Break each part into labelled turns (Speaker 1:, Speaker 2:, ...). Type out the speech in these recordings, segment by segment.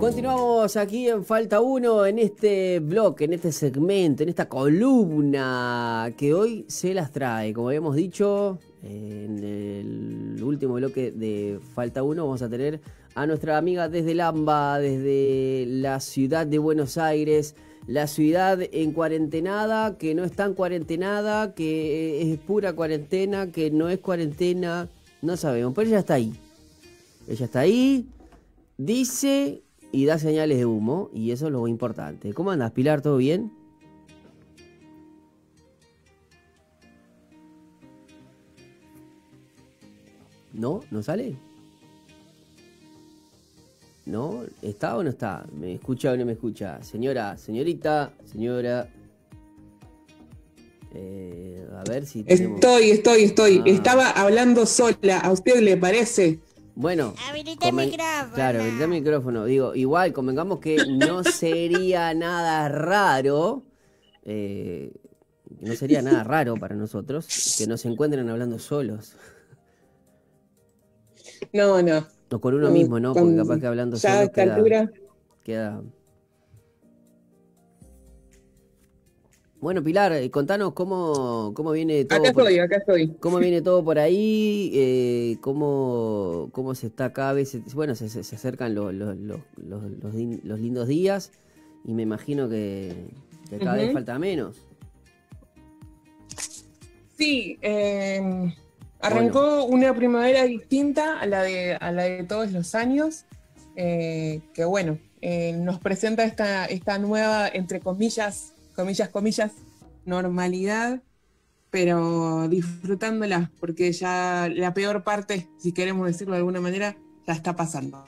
Speaker 1: Continuamos aquí en Falta 1 en este blog, en este segmento, en esta columna que hoy se las trae. Como habíamos dicho, en el último bloque de Falta 1 vamos a tener a nuestra amiga desde Lamba, desde la ciudad de Buenos Aires, la ciudad en cuarentenada, que no está en cuarentenada, que es pura cuarentena, que no es cuarentena, no sabemos, pero ella está ahí. Ella está ahí, dice y da señales de humo, y eso es lo importante. ¿Cómo andas, Pilar? ¿Todo bien? ¿No? ¿No sale? ¿No? ¿Está o no está? ¿Me escucha o no me escucha? Señora, señorita, señora. Eh, a ver si.
Speaker 2: Estoy, estoy, estoy. Ah. Estaba hablando sola. ¿A usted le parece?
Speaker 1: Bueno, Claro, habilita el micrófono. Digo, igual, convengamos que no sería nada raro, eh, no sería nada raro para nosotros que nos encuentren hablando solos.
Speaker 2: No, no.
Speaker 1: O con uno mismo, ¿no? Porque capaz que hablando solos queda, queda Bueno, Pilar, eh, contanos cómo, cómo viene todo.
Speaker 2: Acá estoy, acá estoy.
Speaker 1: ¿Cómo viene todo por ahí? Eh, cómo, ¿Cómo se está cada vez? Bueno, se, se acercan los, los, los, los, lindos días y me imagino que, cada vez falta menos.
Speaker 2: Sí, em, arrancó una primavera distinta a la de, a la de todos los años, eh, que bueno, nos presenta esta, esta nueva, entre comillas, comillas, comillas, normalidad, pero disfrutándola, porque ya la peor parte, si queremos decirlo de alguna manera, ya está pasando.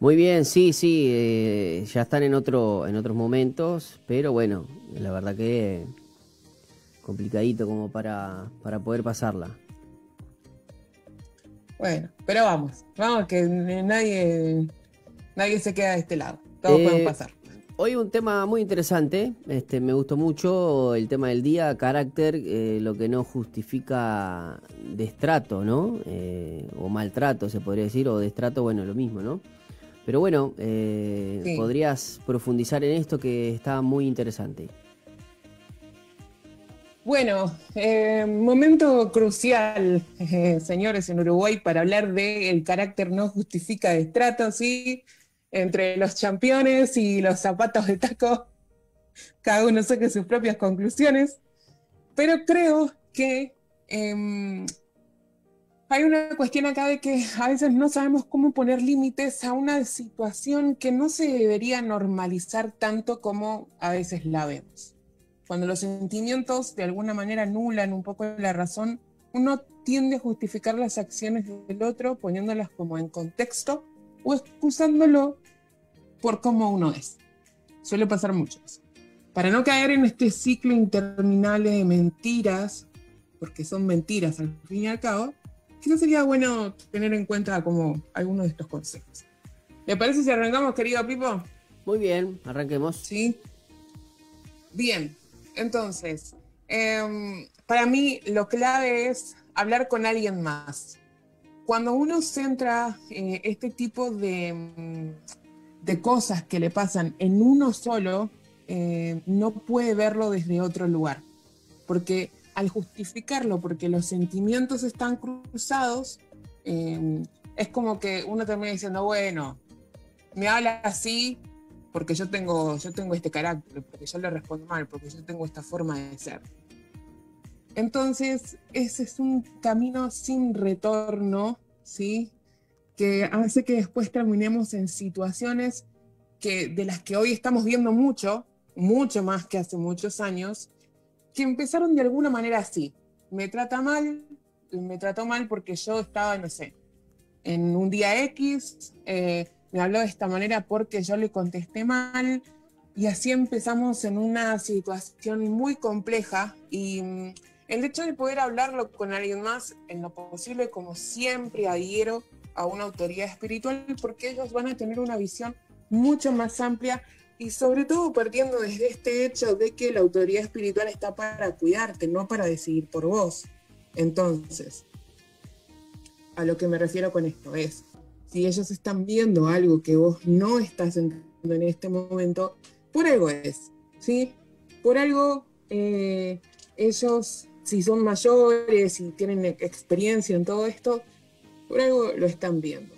Speaker 1: Muy bien, sí, sí, eh, ya están en, otro, en otros momentos, pero bueno, la verdad que complicadito como para, para poder pasarla.
Speaker 2: Bueno, pero vamos, vamos que nadie, nadie se queda de este lado, todos pueden eh, pasar.
Speaker 1: Hoy un tema muy interesante, este, me gustó mucho el tema del día, carácter, eh, lo que no justifica destrato, ¿no? Eh, o maltrato se podría decir, o destrato, bueno, lo mismo, ¿no? Pero bueno, eh, podrías profundizar en esto que está muy interesante.
Speaker 2: Bueno, momento crucial, señores, en Uruguay para hablar de el carácter no justifica destrato, ¿sí? Entre los championes y los zapatos de taco, cada uno saque sus propias conclusiones, pero creo que em, hay una cuestión acá de que a veces no sabemos cómo poner límites a una situación que no se debería normalizar tanto como a veces la vemos. Cuando los sentimientos de alguna manera anulan un poco la razón, uno tiende a justificar las acciones del otro poniéndolas como en contexto o excusándolo por cómo uno es. Suele pasar mucho Para no caer en este ciclo interminable de mentiras, porque son mentiras al fin y al cabo, quizás sería bueno tener en cuenta como algunos de estos consejos. ¿Le parece si arrancamos, querido Pipo?
Speaker 1: Muy bien, arranquemos.
Speaker 2: Sí. Bien, entonces, em, para mí lo clave es hablar con alguien más cuando uno centra eh, este tipo de, de, cosas que le pasan en uno solo, eh, no puede verlo desde otro lugar. Porque al justificarlo, porque los sentimientos están cruzados, eh, es como que uno termina diciendo, bueno, me habla así porque yo tengo, yo tengo este carácter, porque yo le respondo mal, porque yo tengo esta forma de ser. Entonces, ese es un camino sin retorno, ¿sí? Que hace que después terminemos en situaciones que, de las que hoy estamos viendo mucho, mucho más que hace muchos años, que empezaron de alguna manera así. Me trata mal, me trató mal porque yo estaba, no sé, en un día X, eh, me habló de esta manera porque yo le contesté mal, y así empezamos en una situación muy compleja y mm, el hecho de poder hablarlo con alguien más en lo posible, como siempre adhiero a una autoridad espiritual, porque ellos van a tener una visión mucho más amplia y sobre todo partiendo desde este hecho de que la autoridad espiritual está para cuidarte, no para decidir por vos. Entonces, a lo que me refiero con esto es, si ellos están viendo algo que vos no estás entendiendo en este momento, por algo es, ¿sí? Por algo eh, ellos, si son mayores y tienen experiencia en todo esto, por algo lo están viendo.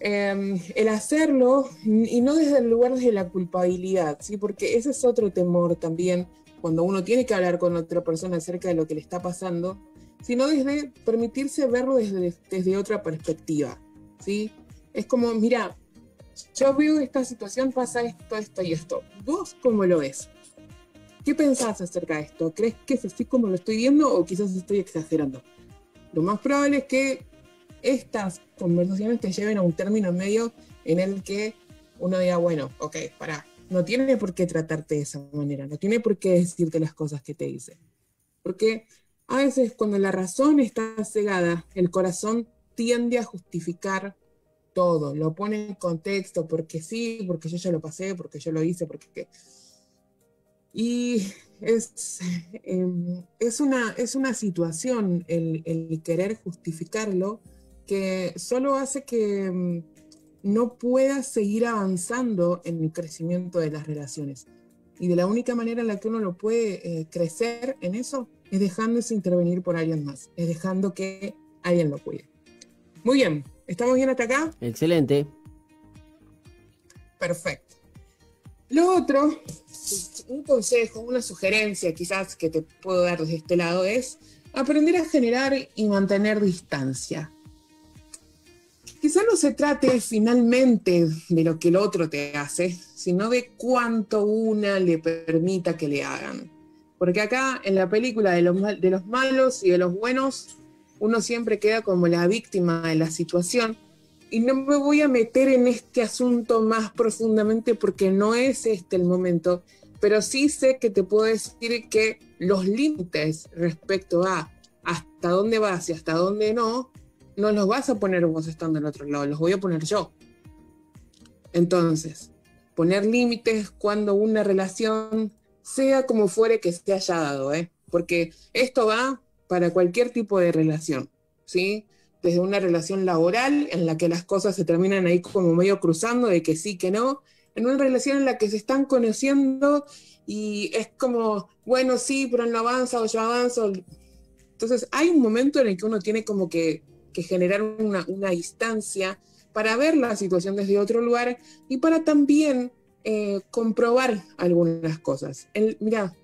Speaker 2: Em, el hacerlo, y no desde el lugar de la culpabilidad, ¿sí? porque ese es otro temor también cuando uno tiene que hablar con otra persona acerca de lo que le está pasando, sino desde permitirse verlo desde, desde otra perspectiva. ¿sí? Es como, mira, yo veo esta situación, pasa esto, esto y esto. ¿Vos cómo lo ves? ¿Qué pensás acerca de esto? ¿Crees que es así como lo estoy viendo o quizás estoy exagerando? Lo más probable es que estas conversaciones te lleven a un término medio en el que uno diga, bueno, ok, para, no tiene por qué tratarte de esa manera, no tiene por qué decirte las cosas que te dice. Porque a veces cuando la razón está cegada, el corazón tiende a justificar todo, lo pone en contexto, porque sí, porque yo ya lo pasé, porque yo lo hice, porque... Y es, em, es, una, es una situación el, el, querer justificarlo que solo hace que em, no puedas seguir avanzando en el crecimiento de las relaciones. Y de la única manera en la que uno lo puede eh, crecer en eso es dejándose intervenir por alguien más, es dejando que alguien lo cuide. Muy bien, ¿estamos bien hasta acá?
Speaker 1: Excelente.
Speaker 2: Perfecto. Lo otro, un consejo, una sugerencia quizás que te puedo dar desde este lado es aprender a generar y mantener distancia. Quizá no se trate finalmente de lo que el otro te hace, sino de cuánto una le permita que le hagan. Porque acá en la película de los, de los malos y de los buenos, uno siempre queda como la víctima de la situación. Y no me voy a meter en este asunto más profundamente porque no es este el momento, pero sí sé que te puedo decir que los límites respecto a hasta dónde vas y hasta dónde no, no los vas a poner vos estando al otro lado, los voy a poner yo. Entonces, poner límites cuando una relación sea como fuere que se haya dado, ¿eh? porque esto va para cualquier tipo de relación, ¿sí? Desde una relación laboral en la que las cosas se terminan ahí como medio cruzando, de que sí, que no, en una relación en la que se están conociendo y es como, bueno, sí, pero no avanza o yo avanzo. Entonces hay un momento en el que uno tiene como que, generar una, una, distancia para ver la situación desde otro lugar y para también eh, comprobar algunas cosas. El, mira,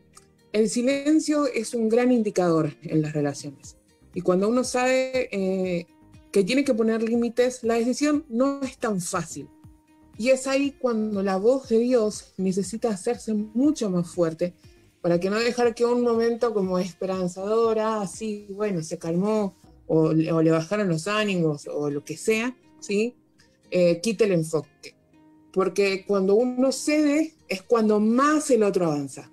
Speaker 2: el silencio es un gran indicador en las relaciones. Y cuando uno sabe eh, que tiene que poner límites, la decisión no es tan fácil. Y es ahí cuando la voz de Dios necesita hacerse mucho más fuerte para que no dejar que un momento como esperanzadora, así, bueno, se calmó, o, le bajaron los ánimos, o lo que sea, ¿sí? Eh, quite el enfoque. Porque cuando uno cede es cuando más el otro avanza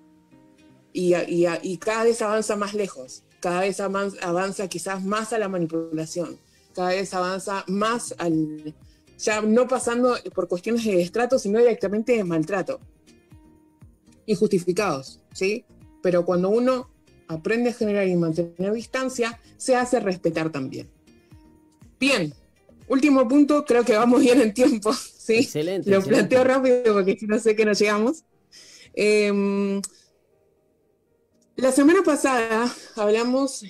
Speaker 2: y, cada vez avanza más lejos, cada vez avanza, quizás más a la manipulación, cada vez avanza más al, ya no pasando por cuestiones de estrato, sino directamente de maltrato. Injustificados, ¿sí? Pero cuando uno aprende a generar y mantener distancia, se hace respetar también. Bien, último punto, creo que vamos bien en tiempo, ¿sí?
Speaker 1: Excelente.
Speaker 2: Lo planteo rápido porque no sé que no llegamos. Eh, la semana pasada hablamos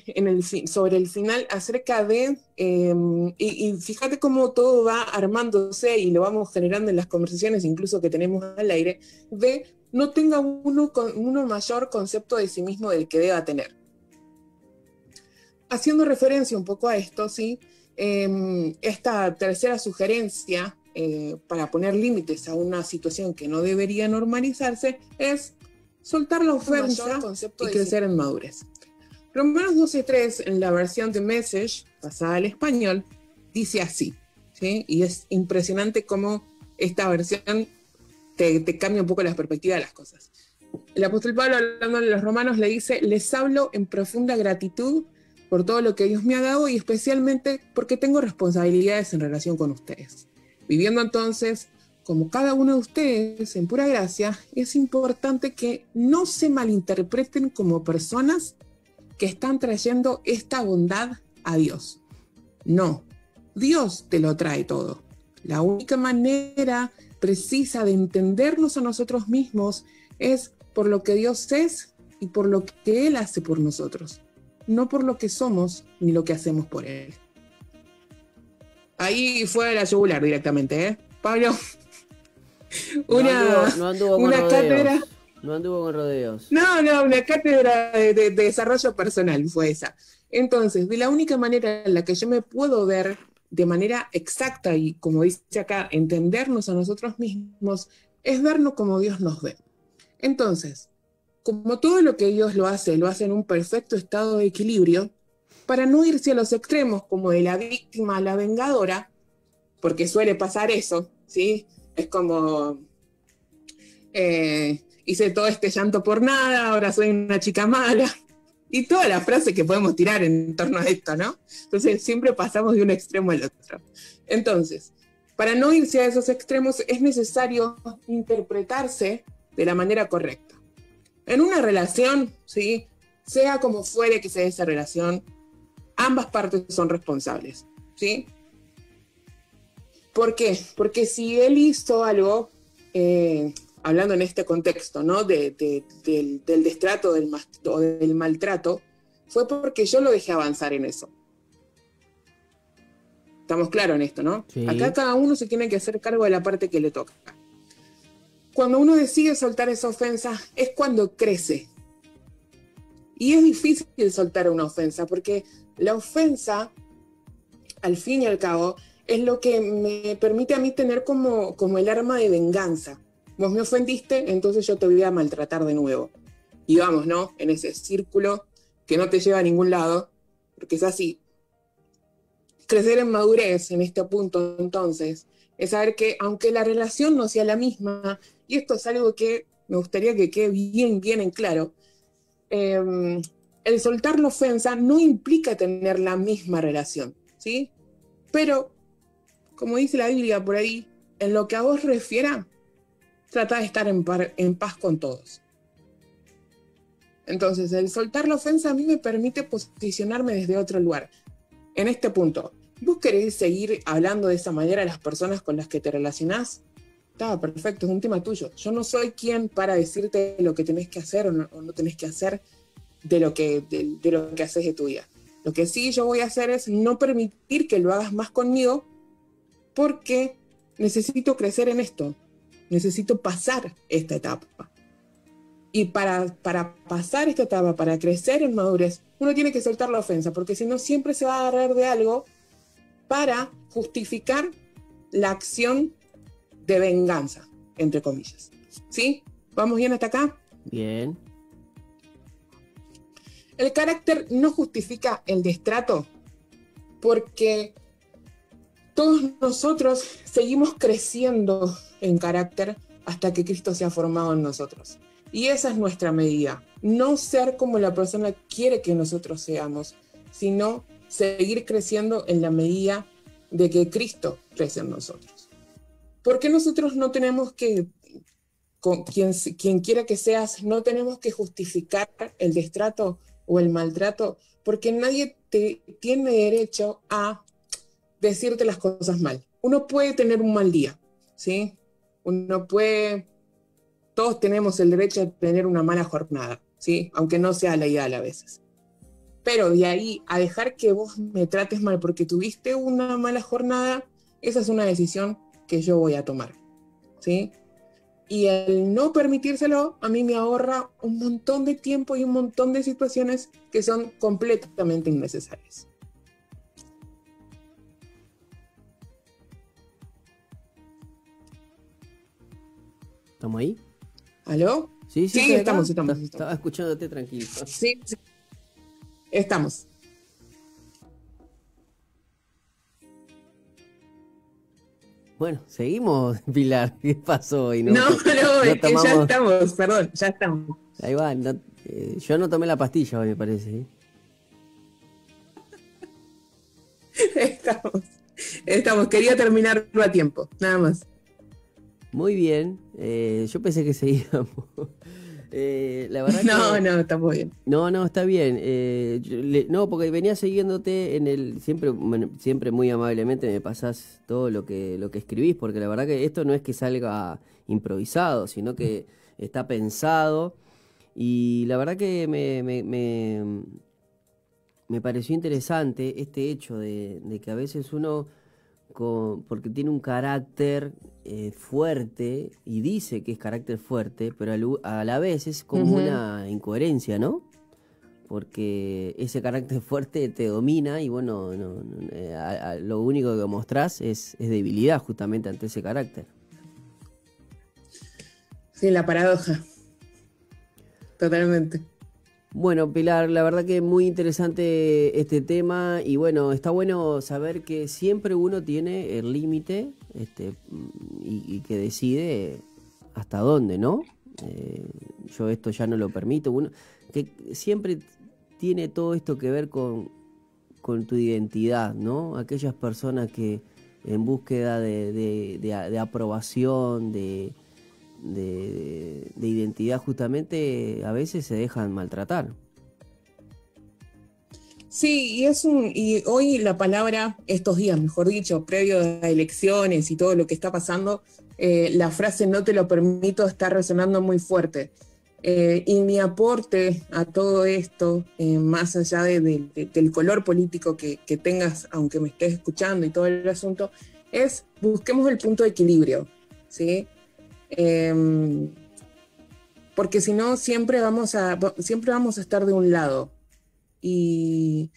Speaker 2: sobre el final acerca de, em, y, fíjate cómo todo va armándose y lo vamos generando en las conversaciones, incluso que tenemos al aire, de no tenga uno, uno mayor concepto de sí mismo del que deba tener. Haciendo referencia un poco a esto, ¿sí? Em, esta tercera sugerencia eh, para poner límites a una situación que no debería normalizarse es soltar la oferta y crecer en madurez. Romanos 12.3 en la versión de Message, pasada al español, dice así, ¿sí? y es impresionante cómo esta versión te, te cambia un poco la perspectiva de las cosas. El apóstol Pablo, hablando de los romanos, le dice, les hablo en profunda gratitud por todo lo que Dios me ha dado y especialmente porque tengo responsabilidades en relación con ustedes. Viviendo entonces como cada uno de ustedes en pura gracia, es importante que no se malinterpreten como personas que están trayendo esta bondad a Dios. No, Dios te lo trae todo. La única manera precisa de entendernos a nosotros mismos es por lo que Dios es y por lo que Él hace por nosotros, no por lo que somos ni lo que hacemos por Él. Ahí fue la yugular directamente, ¿eh? Pablo,
Speaker 1: una, no anduvo, con cátedra. No anduvo con rodeos.
Speaker 2: No, no, una cátedra de, desarrollo personal fue esa. Entonces, de la única manera en la que yo me puedo ver de manera exacta y, como dice acá, entendernos a nosotros mismos, es vernos como Dios nos ve. Entonces, como todo lo que Dios lo hace, lo hace en un perfecto estado de equilibrio, para no irse a los extremos como de la víctima a la vengadora, porque suele pasar eso, ¿sí? Es como, eh, hice todo este llanto por nada, ahora soy una chica mala. Y toda la frase que podemos tirar en torno a esto, ¿no? Entonces siempre pasamos de un extremo al otro. Entonces, para no irse a esos extremos es necesario interpretarse de la manera correcta. En una relación, ¿sí? sea como fuere que sea esa relación, ambas partes son responsables. ¿sí? ¿Por qué? Porque si él hizo algo, eh, hablando en este contexto, ¿no? del, destrato del, o del maltrato, fue porque yo lo dejé avanzar en eso. Estamos claros en esto, ¿no? Acá cada uno se tiene que hacer cargo de la parte que le toca. Cuando uno decide soltar esa ofensa es cuando crece. Y es difícil soltar una ofensa porque la ofensa, al fin y al cabo, es lo que me permite a mí tener como, como el arma de venganza. Vos me ofendiste, entonces yo te voy a maltratar de nuevo. Y vamos, ¿no? En ese círculo que no te lleva a ningún lado, porque es así. Crecer en madurez en este punto, entonces, es saber que aunque la relación no sea la misma, y esto es algo que me gustaría que quede bien, bien en claro, em, el soltar la ofensa no implica tener la misma relación, ¿sí? Pero como dice la Biblia por ahí, en lo que a vos refiera, trata de estar en, paz con todos. Entonces, el soltar la ofensa a mí me permite posicionarme desde otro lugar. En este punto, ¿vos querés seguir hablando de esa manera a las personas con las que te relacionás? Está perfecto, es un tema tuyo. Yo no soy quien para decirte lo que tenés que hacer o no, tenés que hacer de lo que, de lo que haces de tu vida. Lo que sí yo voy a hacer es no permitir que lo hagas más conmigo porque necesito crecer en esto, necesito pasar esta etapa. Y para, para pasar esta etapa, para crecer en madurez, uno tiene que soltar la ofensa, porque si no siempre se va a agarrar de algo para justificar la acción de venganza, entre comillas. ¿Sí? ¿Vamos bien hasta acá?
Speaker 1: Bien.
Speaker 2: El carácter no justifica el destrato porque todos nosotros seguimos creciendo en carácter hasta que Cristo se ha formado en nosotros. Y esa es nuestra medida. No ser como la persona quiere que nosotros seamos, sino seguir creciendo en la medida de que Cristo crece en nosotros. Porque nosotros no tenemos que, quien, quien quiera que seas, no tenemos que justificar el destrato o el maltrato, porque nadie tiene derecho a decirte las cosas mal. Uno puede tener un mal día, ¿sí? Uno puede, todos tenemos el derecho a tener una mala jornada, ¿sí? Aunque no sea la ideal a veces. Pero de ahí a dejar que vos me trates mal porque tuviste una mala jornada, esa es una decisión que yo voy a tomar, ¿sí? Y el no permitírselo a mí me ahorra un montón de tiempo y un montón de situaciones que son completamente innecesarias.
Speaker 1: ¿Estamos ahí?
Speaker 2: ¿Aló?
Speaker 1: Sí, sí,
Speaker 2: sí estamos, estamos,
Speaker 1: Estaba escuchándote tranquilo.
Speaker 2: Sí, sí. Estamos.
Speaker 1: Bueno, seguimos, Pilar. ¿Qué pasó
Speaker 2: hoy? No, no, no, es que ya estamos, perdón, ya estamos.
Speaker 1: Ahí va, eh, yo no tomé la pastilla hoy, me parece. ¿eh?
Speaker 2: estamos, estamos, quería terminarlo a tiempo, nada más.
Speaker 1: Muy bien. Eh, yo pensé que seguíamos. Eh, la verdad
Speaker 2: no, no, está muy bien.
Speaker 1: No, no, está bien. Eh, no, porque venía siguiéndote en el. Siempre, siempre muy amablemente me pasás todo lo que, lo que escribís, porque la verdad que esto no es que salga improvisado, sino que está pensado. Y la verdad que me, me, me, pareció interesante este hecho de, de que a veces uno porque tiene un carácter eh, fuerte y dice que es carácter fuerte, pero a, la vez es como una incoherencia, ¿no? Porque ese carácter fuerte te domina y bueno, eh, lo único que mostrás es, es debilidad justamente ante ese carácter.
Speaker 2: Sí, la paradoja. Totalmente.
Speaker 1: Bueno, Pilar, la verdad que muy interesante este tema y bueno, está bueno saber que siempre uno tiene el límite este, y, que decide hasta dónde, ¿no? Eh, yo esto ya no lo permito. Uno, que siempre tiene todo esto que ver con, con tu identidad, ¿no? Aquellas personas que en búsqueda de aprobación, de, de, identidad justamente a veces se dejan maltratar.
Speaker 2: Sí, y es un, y hoy la palabra, estos días, mejor dicho, previo a elecciones y todo lo que está pasando, eh, la frase no te lo permito está resonando muy fuerte. Eh, y mi aporte a todo esto, eh, más allá del color político que, que, tengas, aunque me estés escuchando y todo el asunto, es busquemos el punto de equilibrio, ¿sí? Em, porque si no, siempre vamos, a, siempre vamos a estar de un lado. Y,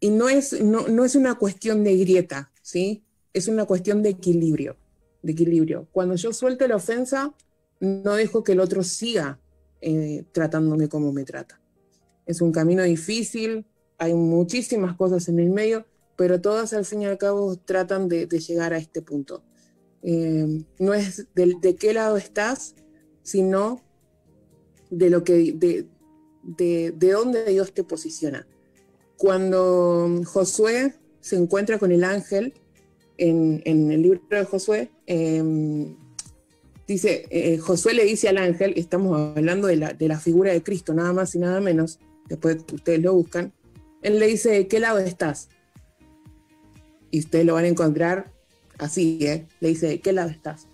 Speaker 2: y no, es, no, no, es una cuestión de grieta, ¿sí? Es una cuestión de equilibrio, equilibrio. Cuando yo suelto la ofensa, no dejo que el otro siga eh, tratándome como me trata. Es un camino difícil, hay muchísimas cosas en el medio, pero todas al fin y al cabo tratan de llegar a este punto. Eh, no es de, qué lado estás, sino de lo que de, de, dónde Dios te posiciona. Cuando Josué se encuentra con el ángel en, el libro de Josué, em, dice, eh, Josué le dice al ángel, estamos hablando de la, de la figura de Cristo, nada más y nada menos, después ustedes lo buscan, él le dice, ¿de qué lado estás? Y ustedes lo van a encontrar así, ¿eh? le dice, ¿de qué lado estás?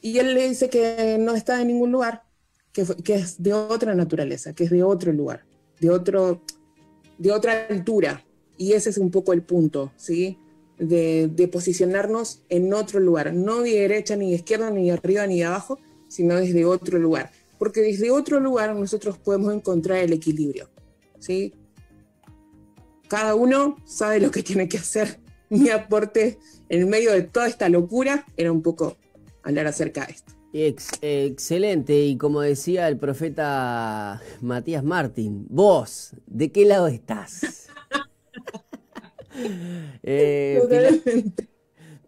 Speaker 2: Y él le dice que no está en ningún lugar, que, es de otra naturaleza, que es de otro lugar, de, otro, de otra altura. Y ese es un poco el punto, ¿sí? De, posicionarnos en otro lugar, no de derecha, ni izquierda, ni arriba, ni abajo, sino desde otro lugar. Porque desde otro lugar nosotros podemos encontrar el equilibrio, ¿sí? Cada uno sabe lo que tiene que hacer mi aporte en medio de toda esta locura era un poco hablar acerca de esto.
Speaker 1: excelente, y como decía el profeta Matías Martín, vos, ¿de qué lado estás? eh,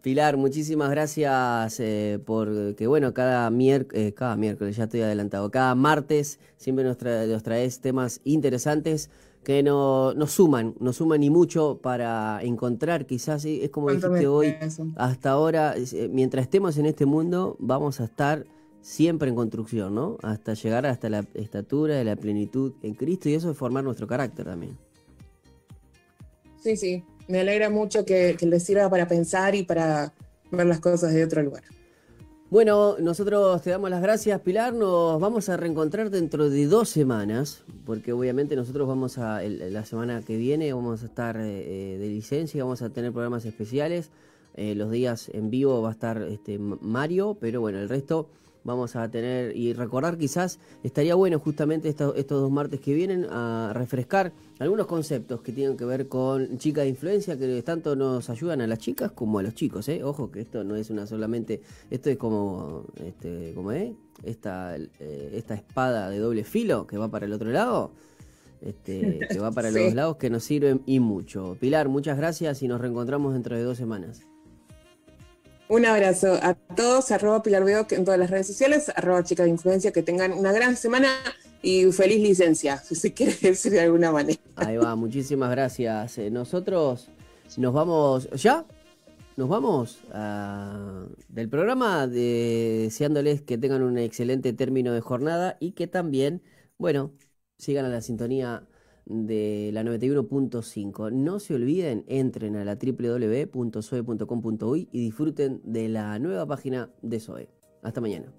Speaker 1: Pilar, muchísimas gracias eh, por que, bueno, cada, eh, cada miércoles, ya estoy adelantado, cada martes siempre nos, nos traes temas interesantes que no, nos suman, nos suman y mucho para encontrar, quizás es como dijiste hoy, hasta ahora, eh, mientras estemos en este mundo, vamos a estar siempre en construcción, ¿no? Hasta llegar hasta la estatura de la plenitud en Cristo y eso es formar nuestro carácter también.
Speaker 2: Sí, sí, me alegra mucho que, que les sirva para pensar y para ver las cosas de otro lugar.
Speaker 1: Bueno, nosotros te damos las gracias, Pilar. Nos vamos a reencontrar dentro de dos semanas, porque obviamente nosotros vamos a, la semana que viene vamos a estar eh, eh, de licencia, vamos a tener programas especiales. Eh, los días en vivo va a estar este, Mario, pero bueno, el resto vamos a tener y recordar quizás estaría bueno justamente estos, dos martes que vienen a refrescar algunos conceptos que tienen que ver con chicas de influencia que tanto nos ayudan a las chicas como a los chicos, ¿eh? Ojo que esto no es una solamente, esto es como, este, como ¿eh? esta, eh, esta espada de doble filo que va para el otro lado. Este, que va para los dos lados, que nos sirven y mucho. Pilar, muchas gracias y nos reencontramos dentro de dos semanas.
Speaker 2: Un abrazo a todos, arroba Pilar Veo en todas las redes sociales, arroba Chica de Influencia, que tengan una gran semana y feliz licencia, si se quiere decir de alguna manera.
Speaker 1: Ahí va, muchísimas gracias. Eh, nosotros nos vamos, ¿ya? Nos vamos a... del programa, deseándoles que tengan un excelente término de jornada y que también, bueno, sigan a la sintonía de la 91.5. No se olviden, entren a la www.soe.com.uy y disfruten de la nueva página de SOE. Hasta mañana.